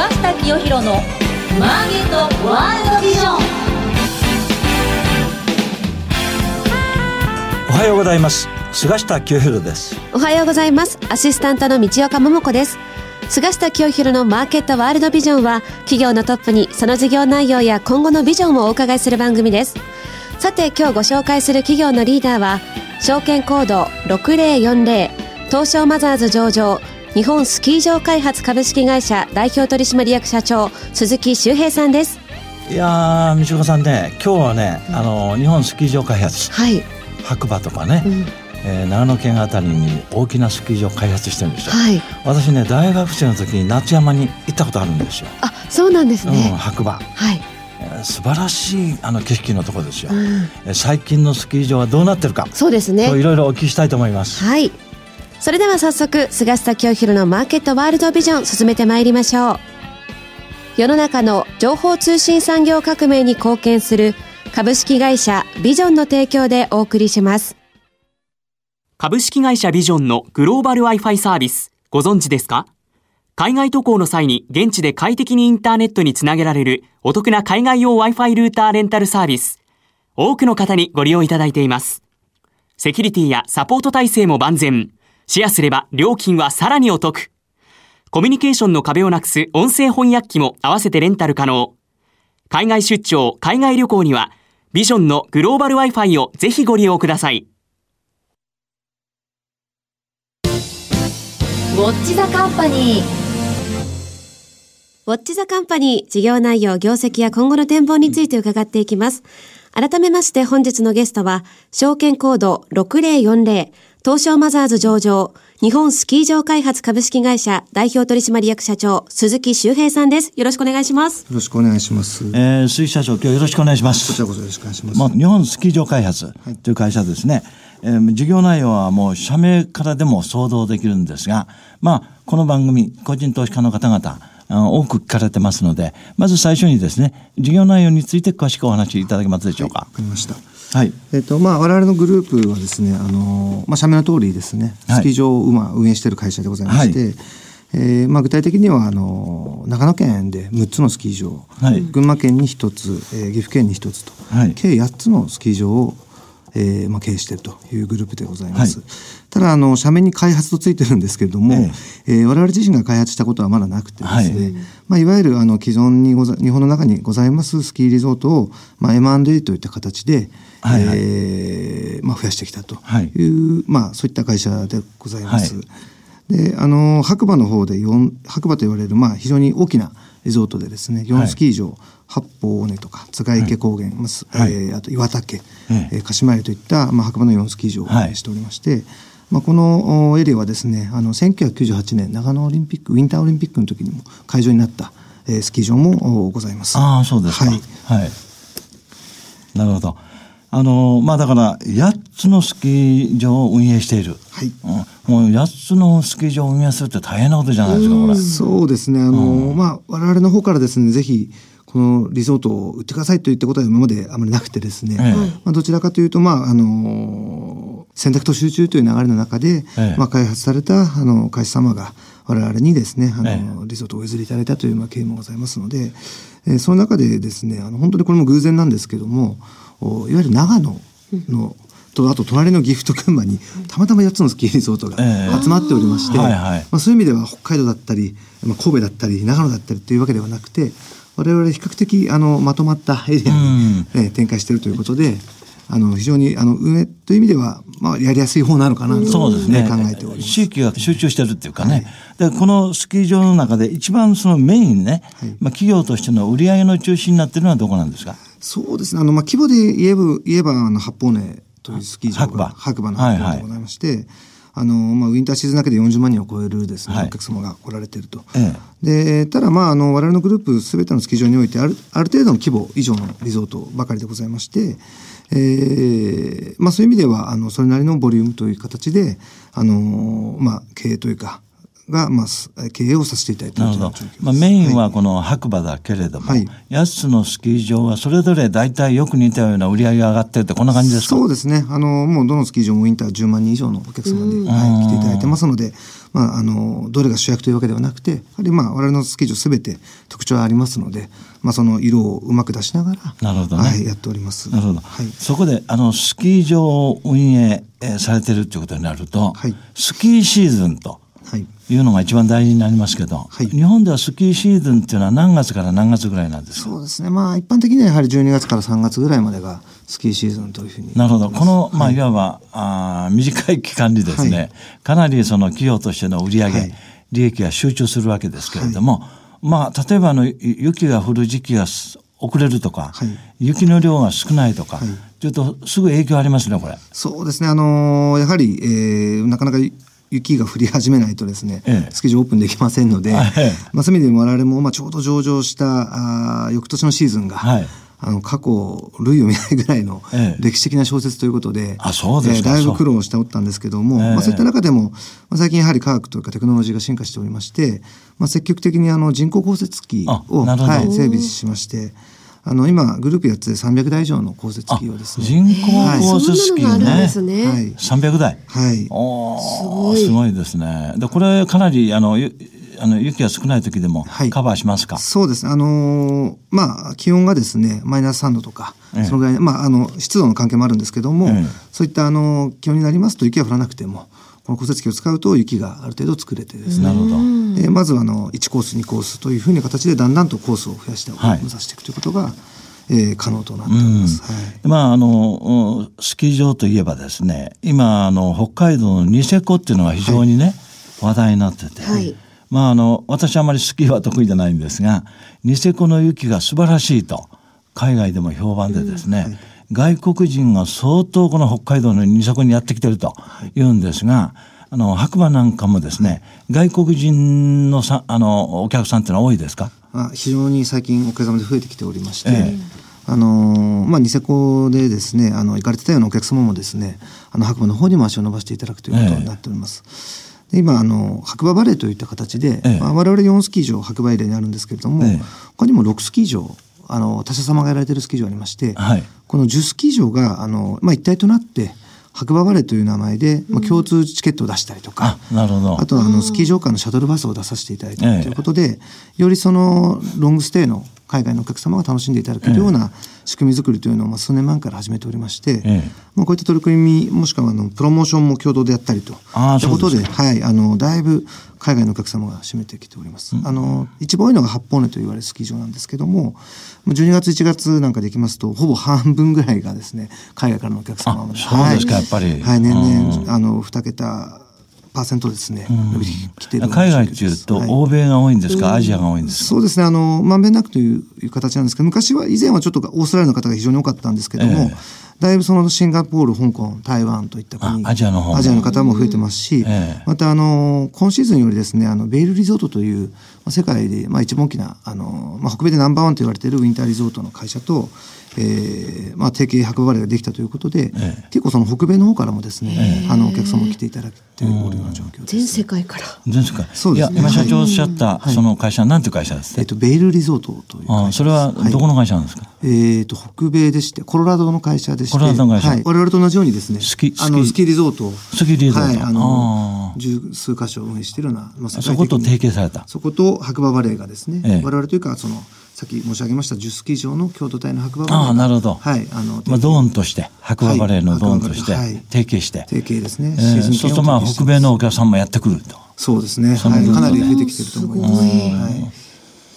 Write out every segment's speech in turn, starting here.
菅下清弘のマーケットワールドビジョン。おはようございます。菅下清弘です。おはようございます。アシスタントの道岡桃子です。菅下清弘のマーケットワールドビジョンは企業のトップにその事業内容や今後のビジョンをお伺いする番組です。さて今日ご紹介する企業のリーダーは証券コード6040東証マザーズ上場日本スキー場開発株式会社代表取締役社長鈴木修平さんです。いやー道岡さんね今日はね、あの日本スキー場開発はい、白馬とかね、うん。えー長野県あたりに大きなスキー場を開発してるんですよ、はい。私ね大学生の時に夏山に行ったことあるんですよ、あそうなんですうん、ね、白馬、はい、えー素晴らしいあの景色のところですよ、うん、えー最近のスキー場はどうなってるか。そうですね。といろいろお聞きしたいと思います。はい。それでは早速、菅下清弘のマーケットワールドビジョン進めてまいりましょう。世の中の情報通信産業革命に貢献する株式会社ビジョンの提供でお送りします。株式会社ビジョンのグローバル Wi-Fi サービス、ご存知ですか？海外渡航の際に現地で快適にインターネットにつなげられるお得な海外用 Wi-Fi ルーターレンタルサービス。多くの方にご利用いただいています。セキュリティやサポート体制も万全。シェアすれば料金はさらにお得。コミュニケーションの壁をなくす音声翻訳機も合わせてレンタル可能。海外出張、海外旅行には、ビジョンのグローバル Wi-Fi をぜひご利用ください。ウォッチザカンパニーウォッチザカンパニー事業内容、業績や今後の展望について伺っていきます。改めまして本日のゲストは、証券コード6040東証マザーズ上場日本スキー場開発株式会社代表取締役社長鈴木修平さんです。よろしくお願いします。よろしくお願いします。こえー、鈴木社長今日よろしくお願いしますちらこそよろしくお願いします。まあ、日本スキー場開発という会社ですね、えー事業内容はもう社名からでも想像できるんですが、まあ、この番組、個人投資家の方々、多く聞かれてますので、まず最初にですね、事業内容について詳しくお話しいただけますでしょうかわ。かりました。はい。えっ、とまあ我々のグループはですね、あのまあ社名の通りですね、はいスキー場をまあ運営している会社でございまして。はえーまあ、具体的にはあの長野県で6つのスキー場、はい群馬県に1つ、えー岐阜県に1つと、はい計8つのスキー場を、えーまあ、経営しているというグループでございます。はいただあの社名に開発とついてるんですけれども、ええー我々自身が開発したことはまだなくてですね、はいまあ、いわゆるあの既存にござ日本の中にございますスキーリゾートを、まあ、M&A といった形で、はいはいえーまあ、増やしてきたという、はいまあ、そういった会社でございます。はいであの白馬の方で四白馬と言われる、まあ、非常に大きなリゾートでですね4スキー場、八方尾根とか津池高原、まあすはいえーあと岩岳、えええー鹿島湯といった、まあ、白馬の4スキー場をしておりまして、まあ、このおエリアはですねあの1998年長野オリンピックウィンターオリンピックの時にも会場になった、えースキー場もおございます。ああ、そうですか。はいはい。なるほど。あの、まあだから、8つのスキー場を運営している。はい。うん、もう8つのスキー場を運営するって大変なことじゃないですか、これ。そうですね。あの、まあ、我々の方からですね、ぜひ、このリゾートを売ってくださいといったことは今まであまりなくてですね、ええ。まあ、どちらかというと、まあ、あの、選択と集中という流れの中で、ええ。まあ、開発された、あの、会社様が我々にですね、あの、えリゾートをお譲りいただいたという、まあ、経緯もございますので、えーその中でですね、あの、本当にこれも偶然なんですけども、おいわゆる長野の、とあと隣の岐阜と群馬にたまたま8つのスキーリゾートがええ集まっておりまして、はいはいまあ、そういう意味では北海道だったり、まあ、神戸だったり長野だったりというわけではなくて我々比較的あのまとまったエリアに、えー展開しているということであの非常にあの運営という意味では、まあ、やりやすい方なのかなと、そうですね。考えております。地域が集中してるっていうかね。で、このスキー場の中で一番そのメインね、はいまあ企業としての売り上げの中心になってるのはどこなんですか？そうですね。あの、まあ、規模で言えば言えばあの八方根というスキー場白馬。が白馬の八方根でございまして、あのまあ、ウィンターシーズンだけで40万人を超えるですね、はい。お客様が来られていると。え。でただまああの我々のグループすべてのスキー場においてあるある程度の規模以上のリゾートばかりでございまして、えーまあ、そういう意味ではあのそれなりのボリュームという形であの、まあ、経営というかが、まあ、す経営をさせていただいていなるほど。まあ、メインははこの白馬だけれども、はい8つのスキー場がそれぞれ大体よく似たような売り上げが上がってるってこんな感じですか？そうですね。あの、もうどのスキー場もインター10万人以上のお客様で、はい、来ていただいてますので、まあ、あの、どれが主役というわけではなくて、やはりまあ、我々のスキー場すべて特徴がありますので、まあ、その色をうまく出しながら、なるほどねはい、やっております。なるほど、はい。そこであのスキー場を運営えーされてるっていうことになると、はいスキーシーズンとはい。いうのが一番大事になりますけど、はい日本ではスキーシーズンっていうのは何月から何月ぐらいなんですか？そうですね。まあ、一般的にはやはり12月から3月ぐらいまでがスキーシーズンというふうに。なるほど。この、まあ、いわば、あー短い期間にですね、はいかなりその企業としての売り上げ、はい利益が集中するわけですけれども、まあ、例えばあの、い雪が降る時期がす遅れるとか、はい雪の量が少ないとか、はいというと、すぐ影響ありますね、これ。そうですね。あのーやはり、えーなかなか雪が降り始めないとですね、ええ。スキー場オープンできませんので、はいまあ、そういう意味で我々も、まあ、ちょうど上場したあー翌年のシーズンが、はい。あの過去類を見ないぐらいのええ。歴史的な小説ということで、えーだいぶ苦労しておったんですけども、ええまあ、そういった中でも、まあ、最近やはり科学というかテクノロジーが進化しておりまして、まあ、積極的にあの人工降雪機あを、はい、整備しましてあの今グループ8つで300台以上の降雪あ機をですね人工降雪機そんなのがあるんねで。すね。はい300台。はいおーすごいですね。で、これかなり、あの、ゆあの雪が少ない時でもはいカバーしますか、そうですね。あのーまあ、気温がですね、マイナス3度とか、ええそのぐらい、まあ、あの、湿度の関係もあるんですけども、ええそういった、あの、気温になりますと雪が降らなくても、この降雪機を使うと雪がある程度作れてですね、なるほど。えーまずはあの1コース2コースというふうな形でだんだんとコースを増やして、はい。目指していくということが、えー可能となっております。はい。まあ、あの、うんスキー場といえばですね、今、あの、北海道のニセコっていうのが非常にね、話題になってて、はい。まあ、あの、私あまりスキーは得意じゃないんですが、ニセコの雪が素晴らしいと、海外でも評判でですね、外国人が相当この北海道のニセコにやってきてると言うんですが、あの、白馬なんかもですね、外国人のさ、あの、お客さんっていうのは多いですか？まあ、非常に最近おかげさまで増えてきておりまして、ええ。あのーまあ、ニセコでですねあの行かれてたようなお客様もですねあの白馬の方にも足を伸ばしていただくということになっております。で今あの白馬バレーといった形で、ええ。まあ、我々4スキー場白馬エリアにあるんですけれども、ええ。他にも6スキー場あの他社様がやられているスキー場ありまして、はい。この10スキー場があの、まあ、一体となって白馬バレーという名前で、まあ、共通チケットを出したりとか、あ、なるほど。あとはあのスキー場間のシャトルバスを出させていただいていええ。るということで、よりそのロングステイの海外のお客様が楽しんでいただけるような仕組み作りというのをまあ数年前から始めておりまして、ええ。まあ、こういった取り組みもしくはあのプロモーションも共同でやったりとああということではい、あのだいぶ海外のお客様が占めてきております。あの一番多いのが八方根と言われるスキー場なんですけどももう12月1月なんかできますとほぼ半分ぐらいがですね海外からのお客様あそうですかはい。やっぱり。はい年うん。々あの2桁パーセントですねうな海外っていうと、はい。欧米が多いんですか、アジアが多いんですか？そうですね、あの、まんべんなくという形なんですけど、昔は、以前はちょっとオーストラリアの方が非常に多かったんですけども、ええだいぶそのシンガポール、香港、台湾といった国、あアジアの方も。アジアの方も増えてますし、ええ。また、あの、今シーズンよりですね、あの、ベイルリゾートという、まあ世界で、まあ、一番大きな、あの、まあ、北米でナンバーワンと言われているウィンターリゾートの会社と、えーまあ、提携白馬バレーができたということで、ええ。結構その北米の方からもですね、あの、お客様も来ていただいておるような状況です。全世界から。全世界。そうですね。いや、今社長おっしゃった、その会社は何ていう会社ですか、えっと、ベイルリゾートという会社です。あそれはどこの会社なんですか、えー、と北米でしてコロラドの会社でしてはい、我々と同じようにですねスキあのスキーリゾートをスキーリゾート。はい、あの十数箇所運営しているような、まあ、そこと提携された。そこと白馬バレーがですね、ええ。我々というかそのさっき申し上げました10スキー場の共同体の白馬バレーがああ、なるほど。はいあのまあ、ドーンとして、白馬バレーのはいドーンとして、提携して。提携ですね、えーそうするとまあ、北米のお客さんもやってくると。そうですね、そのはい、分かなり増えてきてると思います。はい。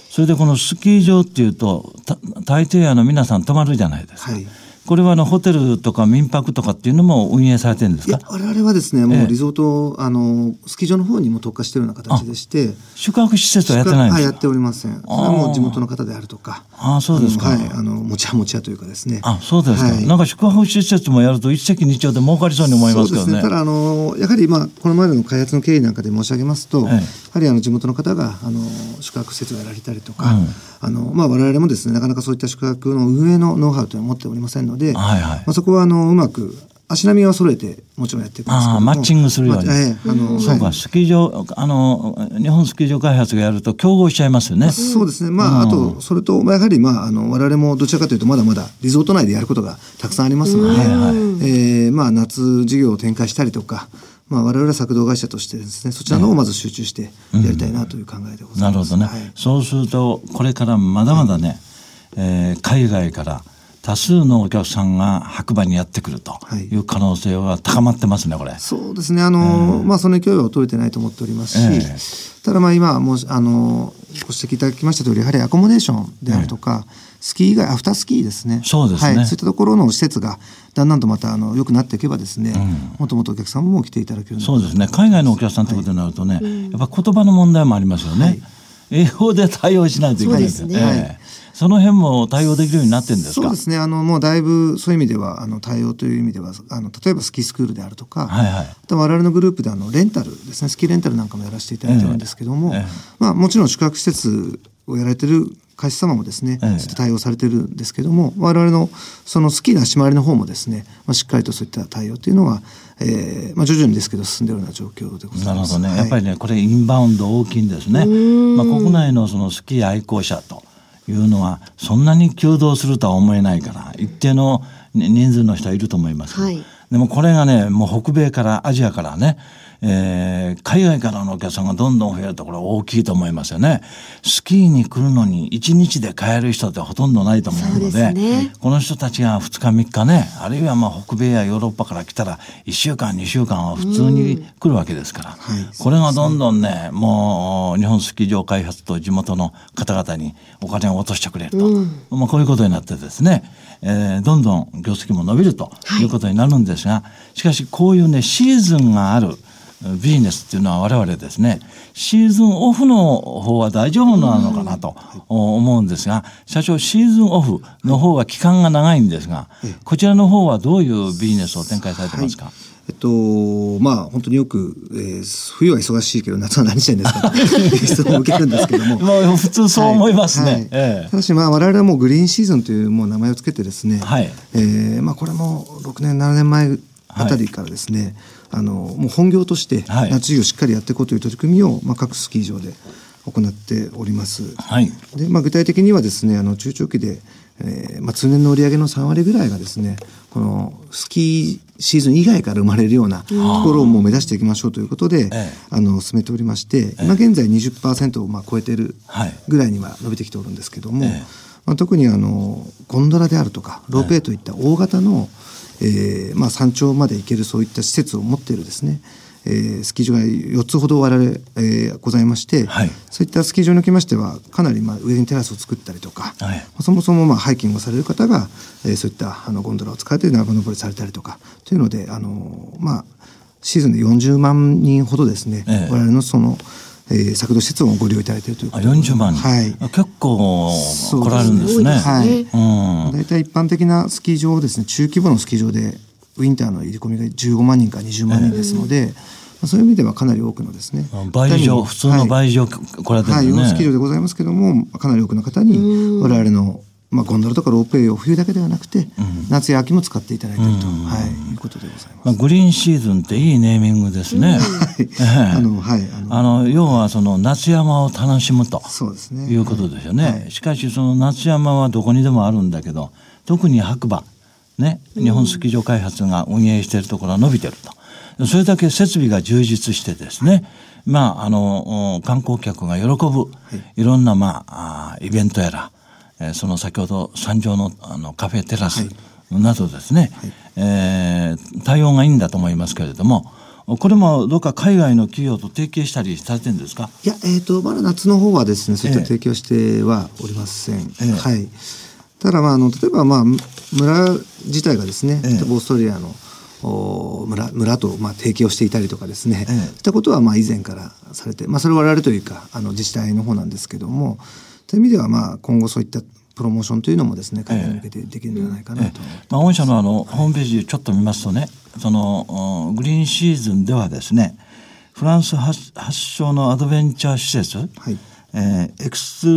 それでこのスキー場っていうと、た大抵あの皆さん泊まるじゃないですか。はいこれはあのホテルとか民泊とかっていうのも運営されてるんですか？いや我々はですねもえ。えうリゾート、あのスキー場の方にも特化しているような形でして。宿泊施設はやってないんですか？はい。やっておりません。それはもう地元の方であるとか。ああそうですか。はいあの持ち屋持ち屋というかですね。あ、そうですか。はい。なんか宿泊施設もやると一石二鳥で儲かりそうに思いますけどね。そうですね。ただあのやはりまあこのまでの開発の経緯なんかで申し上げますと、ええ。やはりあの地元の方があの宿泊施設をやられたりとか、うん。あのまあ我々もですねなかなかそういった宿泊の運営のノウハウというのを持っておりませんので、はいはい。まあそこはあのうまく足並みは揃えてもちろんやっていくんですけども。ああマッチングするように。まあええあのそうか、はい。スキー場、あの、日本スキー場開発がやると競合しちゃいますよね。そうですね。まあ、あと、それと、まあやはり、まあ、あの、我々もどちらかというと、まだまだリゾート内でやることがたくさんありますので、えーまあ、夏事業を展開したりとか、まあ、我々は作動会社としてですね、そちらの方をまず集中してやりたいなという考えでござます。ないるほどね。はい。そうすると、これからまだまだね、えー海外から多数のお客さんが白馬にやってくるとはい。いう可能性は高まってますね、これ。そうですね。あの、まあ、その勢いは衰えてないと思っておりますし、えただまあ今もう、あの、ご指摘いただきました通り、やはりアコモデーションであるとか、スキー以外、アフタースキーですね。そうですね。はい。そういったところの施設が、だんだんとまた、あの、良くなっていけばですね、もっともっとお客さんも来ていただけるそうですね。海外のお客さんということになるとね、やっぱ言葉の問題もありますよね。英語で対応しないといけないですね。ええその辺も対応できるようになってるんですか？そうですね。あの、もうだいぶ、そういう意味では、あの、対応という意味では、あの、例えばスキースクールであるとか、はいはい。あと我々のグループで、あの、レンタルですね、スキーレンタルなんかもやらせていただいてるんですけども、ええ。ええまあ、もちろん宿泊施設をやられてる会社様もですね、ええ。そういった対応されてるんですけども、我々の、そのスキーの足回りの方もですね、まあ、しっかりとそういった対応というのが、えーまあ、徐々にですけど進んでいるような状況でござます。ないるほどね、はい。やっぱりね、これ、インバウンド大きいんですね。まあ、国内のそのスキー愛好者というのは、そんなに急動するとは思えないから、一定のね人数の人はいると思います。はいでもこれがね、もう北米から、アジアからね、えー海外からのお客さんがどんどん増えるところ大きいと思いますよね。スキーに来るのに1日で帰る人ってほとんどないと思うので、ね。この人たちが2日3日ね、あるいはまあ北米やヨーロッパから来たら1週間2週間は普通に来るわけですから、はい。これがどんどんね、もう日本スキー場開発と地元の方々にお金を落としてくれると、まあこういうことになってですね、えーどんどん業績も伸びるということになるんですが、しかしこういうね、シーズンがあるビジネスっていうのは我々ですね、シーズンオフの方は大丈夫なのかなと思うんですが、社長、シーズンオフの方は期間が長いんですが、こちらの方はどういうビジネスを展開されてますか、えっと、まあ本当によく、えー冬は忙しいけど夏は何してんですか？質問を受けるんですけども。普通そう思いますね。はい。はい。ええ。ただしまあ我々はもうグリーンシーズンというもう名前をつけてですね、はい。えーまあこれも6年7年前あたりからですね、あのもう本業としてはい。夏事業をしっかりやっていこうという取り組みを、まあ、各スキー場で行っております。はい。でまあ、具体的にはですねあの中長期で、えーまあ、通年の売上の3割ぐらいがですねこのスキーシーズン以外から生まれるようなところをもう目指していきましょうということで、ええ。あの進めておりまして、今現在20%をまあ超えているはい。ぐらいには伸びてきておるんですけども、ええ。まあ、特にあのゴンドラであるとかロープウェイといった大型の、えーまあ、山頂まで行けるそういった施設を持っているですね、えースキー場が4つほど我々、えーございまして、はい。そういったスキー場におきましてはかなりまあ上にテラスを作ったりとか、はい。そもそもまあハイキングをされる方が、えーそういったあのゴンドラを使って長登りされたりとかというのであのまあシーズンで40万人ほどですね、ええ。我々のその、えー、作動施設をご利用いただいているというこあとで40万。人、はい。結構来られるんですね。はい。うん。大体一般的なスキー場をですね、中規模のスキー場で、ウィンターの入り込みが15万人から20万人ですので、まあそういう意味ではかなり多くのですね。倍以上、普通の倍以上来られてるはい、んですね。はい、スキー場でございますけども、かなり多くの方に、我々の、まあ、ゴンドラとかロープウェイを冬だけではなくて、夏や秋も使っていただいていると、はい、いうことでございます。まあ、グリーンシーズンっていいネーミングですね。ええ。あの、はい、あの、要はその夏山を楽しむと。そうですね。いうことですよね。はい。しかしその夏山はどこにでもあるんだけど特に白馬。ね。日本スキー場開発が運営しているところは伸びてると。それだけ設備が充実してですね。まああのお観光客が喜ぶ、い、ろんなまあイベントやら、えーその先ほど山上のあのカフェテラスなどですね、えー対応がいいんだと思いますけれどもこれもどうか海外の企業と提携したりされてるんですか？いや、えっ、と、まだ夏の方はですね、そういった提供してはおりません。ええ。はい。ただ、まあ、あの、例えば、まあ、村自体がですね、ええ。オーストラリアのお村村と、まあ、提携をしていたりとかですね、ええ。そういったことは、まあ、以前からされて、まあ、それは我々というか、あの、自治体の方なんですけども、という意味では、まあ、今後そういったプロモーションというのもですね、海外に向けてできるんではないかなと。思って。まあ、御社のあのホームページちょっと見ますとねそのおグリーンシーズンではですねフランス発発祥のアドベンチャー施設、はい。えーエクス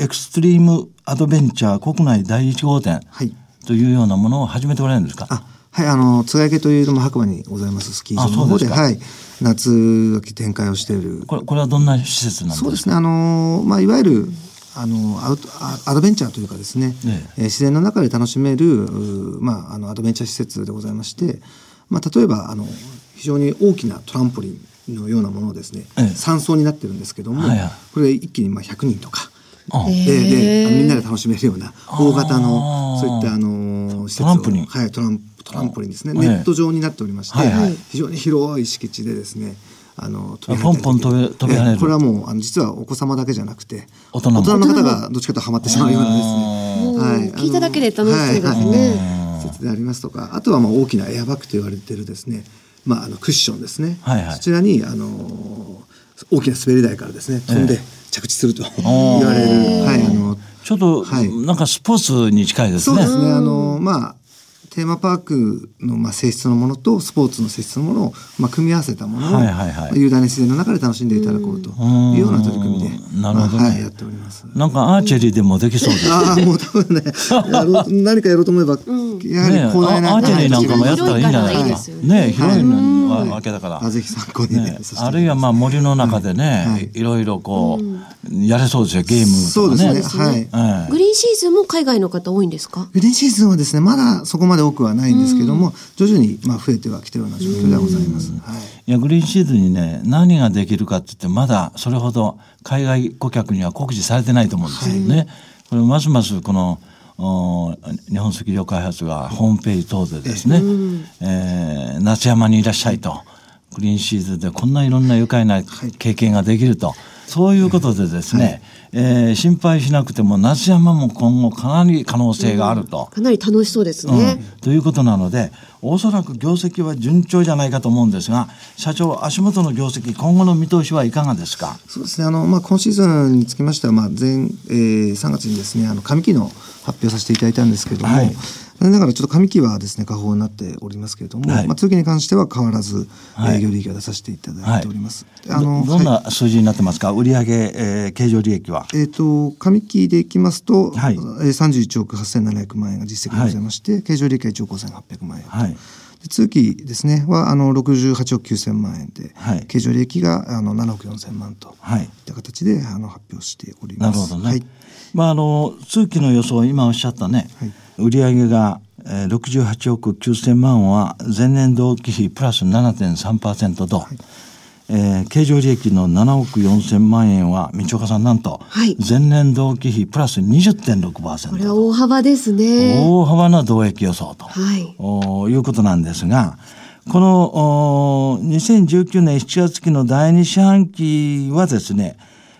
エクストリームアドベンチャー国内第一号店はい。というようなものを始めておられるんですか？あはい、あの、津軽家というのも白馬にございますスキー場の方で、ではい、夏秋展開をしている。これこれはどんな施設なんですか？そうですね、あの、まあ、いわゆる、あのアウトアアドベンチャーというかですね、ええー自然の中で楽しめる、まあ、あのアドベンチャー施設でございまして、まあ、例えばあの非常に大きなトランポリンのようなものをですね、ええ。3層になってるんですけども、はいはい。これ一気にまあ100人とか、あででみんなで楽しめるような大型のそういったあの施設をトランポリン。はいトラントランポリンですね、ええネット状になっておりまして、はいはい。非常に広い敷地でですねあのあポンポン飛び飛び跳ねる。ええこれはもうあの実はお子様だけじゃなくて大人も。の方がどっちかというとハマってしまうようなですね。はい。聞いただけで楽しそうですね。はいはい。施設でありますとかあとはまあ大きなエアバッグと言われているですね。まああのクッションですね、はいはい。そちらにあの大きな滑り台からですね飛んで着地すると言われる、はいあのちょっと、はい。なんかスポーツに近いですね。そうですね。あの、まあ、テーマパークの、まあ、性質のものとスポーツの性質のものを、まあ、組み合わせたものを、はいはいはいまあ雄大な自然の中で楽しんでいただこうというような取り組みで、うんなるほどねまあはい、やっております。なんかアーチェリーでもできそうです。ああ、もう多分ね、やろう何かやろうと思えば、やはりねえ広大な、アーチェリーなんかもやったらいいんじゃないですすよね広いのわけだから。あぜひ参考にねあるいはまあ森の中でね、はいい、ろいろこう、やれそうですよゲームそうとかですね。ね。はい。ええグリーンシーズンも海外の方多いんですか？グリーンシーズンはですね、まだそこまで多くはないんですけども、徐々にまあ増えてはきてるような状況ではございます。はい。いやグリーンシーズンにね何ができるかって言ってまだそれほど海外顧客には告示されてないと思うんですよね。これますますこのお日本スキー場開発がホームページ等でですね、えー夏山にいらっしゃいと。グリーンシーズンでこんないろんな愉快な経験ができると、そういうことでですね、えー心配しなくても夏山も今後かなり可能性があると。かなり楽しそうですね。うんということなのでおそらく業績は順調じゃないかと思うんですが社長足元の業績今後の見通しはいかがですか？そうですね。あのまあ今シーズンにつきましてはまあ前、えー、3月にですねあの上期の発表させていただいたんですけれども、はい残念ながらちょっと上期はですね下方になっておりますけれども、はい。まあ通期に関しては変わらずはい。営業利益を出させていただいております。であどのどんはい。な数字になってますか、売上、えー経常利益は？えっ、と上期でいきますと、はい。えー、31億8700万円が実績でございまして、経常利益は1億5800万円と。はい。で通期ですねはあの68億9000万円で、はい。経常利益があの7億4000万とはい。いった形であの発表しております。なるほどね、はい。まあ、あの通期の予想今おっしゃったね、はい売上が、えー、68億9000万は前年同期比プラス7.3%と、えー経常利益の7億4000万円は道岡さんなんと、はい。前年同期比プラス20.6%これは大幅ですね。大幅な増益予想と、はい。おいうことなんですが、このお2019年7月期の第2四半期はですね、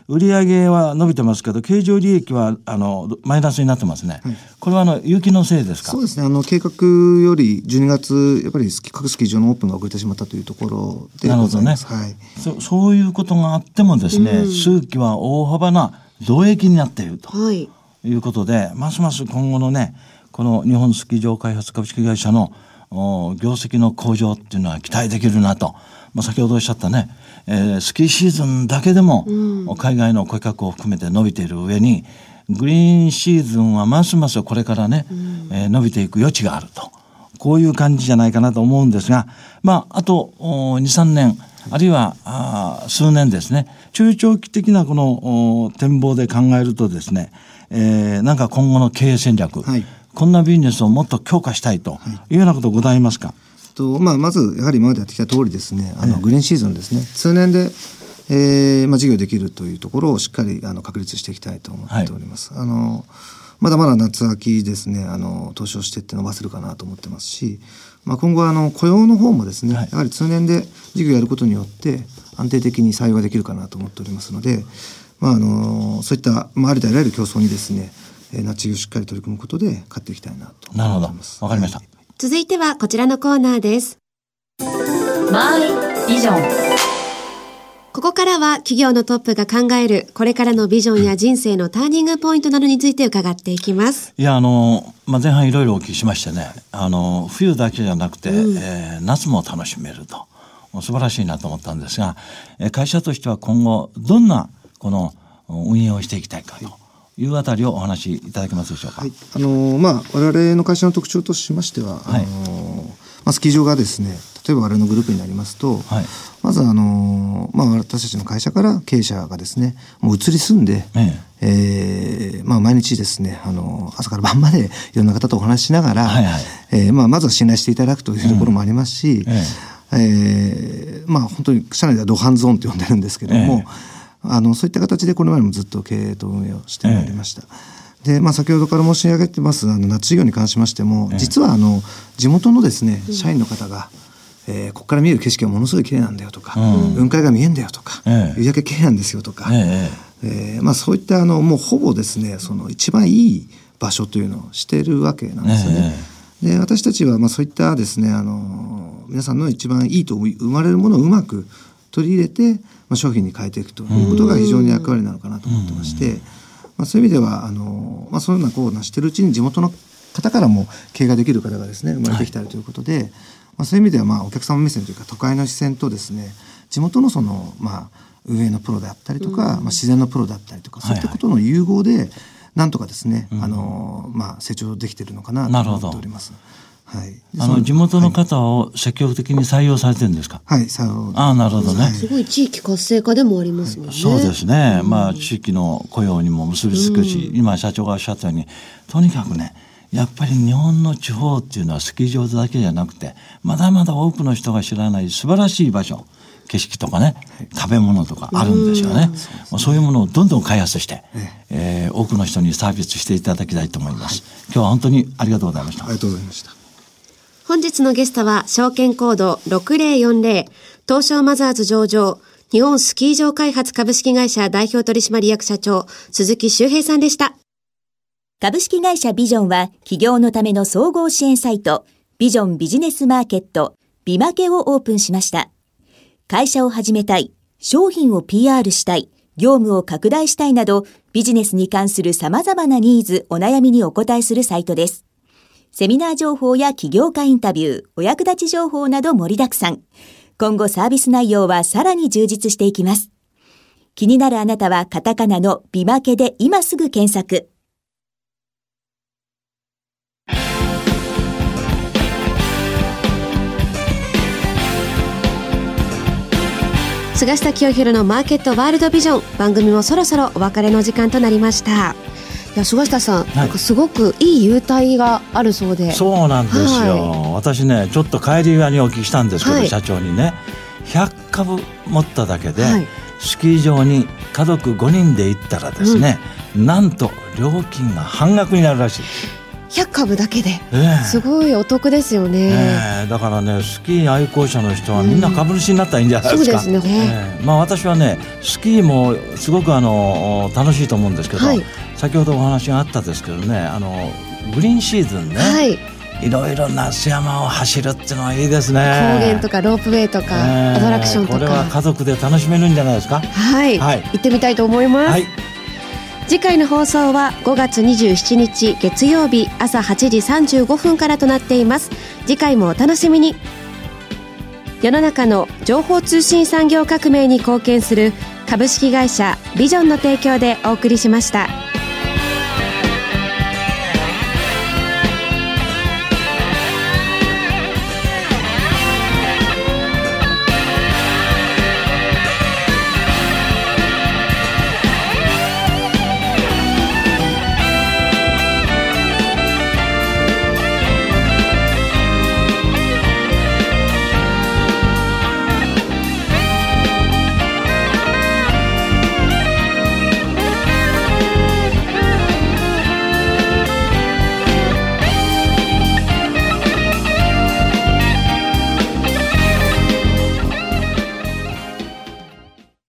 売上は伸びてますけど、経常利益はあのマイナスになってますね。これはあの雪のせいですか？そうですねあの計画より12月やっぱり各スキー場のオープンが遅れてしまったというところでなるほどねございます。はいそそういうことがあってもですね、数期は大幅な増益になっていると。はい。いうことで、ますます今後のね、この日本スキー場開発株式会社のお業績の向上っていうのは期待できるなと。まあ、先ほどおっしゃったね、えースキーシーズンだけでも、海外の顧客を含めて伸びている上に、グリーンシーズンはますますこれからね、えー伸びていく余地があると。こういう感じじゃないかなと思うんですが、まあ、あとお2、3年、あるいはあー数年ですね、中長期的なこのお展望で考えるとですね、えーなんか今後の経営戦略、はい。こんなビジネスをもっと強化したいというようなことございますか？とまあ、まずやはり今までやってきた通りですねあのグリーンシーズンですね。通年で、えーまあ、事業できるというところをしっかりあの確立していきたいと思っております。あのまだまだ夏秋ですねあの投資をしてって伸ばせるかなと思ってますし、まあ、今後はあの雇用の方もですね、はい。やはり通年で事業をやることによって安定的に採用ができるかなと思っておりますので、まあ、あのそういった、まあ、ありとあらゆる競争にですねえー夏をしっかり取り組むことで勝っていきたいなとなるほど。思います。わかりました。はい続いてはこちらのコーナーです。マイビジョンここからは企業のトップが考えるこれからのビジョンや人生のターニングポイントなどについて伺っていきます。いや、あの、まあ、前半いろいろお聞きしましてね、あの、冬だけじゃなくて、えー夏も楽しめると。素晴らしいなと思ったんですが、えー会社としては今後、どんな、この、運営をしていきたいかというあたりをお話しいただけますでしょうか。はい、あのーまあ我々の会社の特徴としましては、はい。あのーあ、スキー場がですね例えば我々のグループになりますと、はい。まずあの、まあ、私たちの会社から経営者がですねもう移り住んで、ええ。ーまあ、毎日ですねあの朝から晩までいろんな方とお話ししながら、はいはい。えーまあ、まずは信頼していただくというところもありますし、ええ。ーまあ本当に社内ではドハンゾーンと呼んでるんですけども、えあのそういった形でこれまでもずっと経営と運営をしてまいりました。でまあ、先ほどから申し上げてますあの夏事業に関しましても、実はあの地元のですね社員の方が、えーここから見える景色がものすごい綺麗なんだよとか、雲海が見えんだよとか、ええ。夕焼け綺麗なんですよとか、ええーまあ、そういったあのもうほぼですねその一番いい場所というのをしているわけなんですよね。で私たちはまあそういったですねあの皆さんの一番いいと生まれるものをうまく取り入れて、まあ、商品に変えていくということが非常に役割なのかなと思ってまして、まあ、そういう意味ではあの、まあ、そういうようなこうなしてるうちに地元の方からも経営ができる方がですね生まれてきたりということで、まあ、そういう意味ではまあお客様目線というか都会の視線とですね地元のそのまあ運営のプロであったりとか、まあ、自然のプロであったりとか、そういったことの融合でなんとかですね、あのまあ成長できているのかなと思っております。はい。であその地元の方を積極的に採用されてるんですか、はい、さようああなるほどね、すごい地域活性化でもありますもんね。そうですね、まあ地域の雇用にも結びつくし、今社長がおっしゃったようにとにかくねやっぱり日本の地方っていうのはスキー場だけじゃなくてまだまだ多くの人が知らない素晴らしい場所景色とかね食べ物とかあるんですよね、そういうものをどんどん開発して、えー多くの人にサービスしていただきたいと思います、今日は本当にありがとうございました。ありがとうございました。本日のゲストは、証券コード6040、東証マザーズ上場、日本スキー場開発株式会社代表取締役社長、鈴木修平さんでした。株式会社ビジョンは企業のための総合支援サイトビジョンビジネスマーケットビマケをオープンしました。会社を始めたい、商品を PR したい、業務を拡大したいなどビジネスに関する様々なニーズ、お悩みにお答えするサイトです。セミナー情報や起業家インタビュー、お役立ち情報など盛りだくさん。今後サービス内容はさらに充実していきます。気になるあなたはカタカナのビマケで今すぐ検索。菅下清弘のマーケットワールドビジョン番組もそろそろお別れの時間となりましたいや菅下さん、なんかすごくいい優待があるそうで。そうなんですよ、は私ねちょっと帰り際にお聞きしたんですけど、はい。社長にね。100株持っただけで、はい。スキー場に家族5人で行ったらですね、なんと料金が半額になるらしい。です、100株だけで。ええ。すごいお得ですよね、ええ。だからねスキー愛好者の人はみんな株主になったらいいんじゃないですか、そうですね。ええ。まあ私はねスキーもすごくあの楽しいと思うんですけど、はい先ほどお話があったですけどねあのグリーンシーズンね、はいいろいろ夏山を走るっていうのはいいですね。高原とかロープウェイとか、ええアトラクションとかこれは家族で楽しめるんじゃないですか？はい、はい行ってみたいと思います、はい。次回の放送は5月27日月曜日朝8時35分からとなっています次回もお楽しみに世の中の情報通信産業革命に貢献する株式会社ビジョンの提供でお送りしました。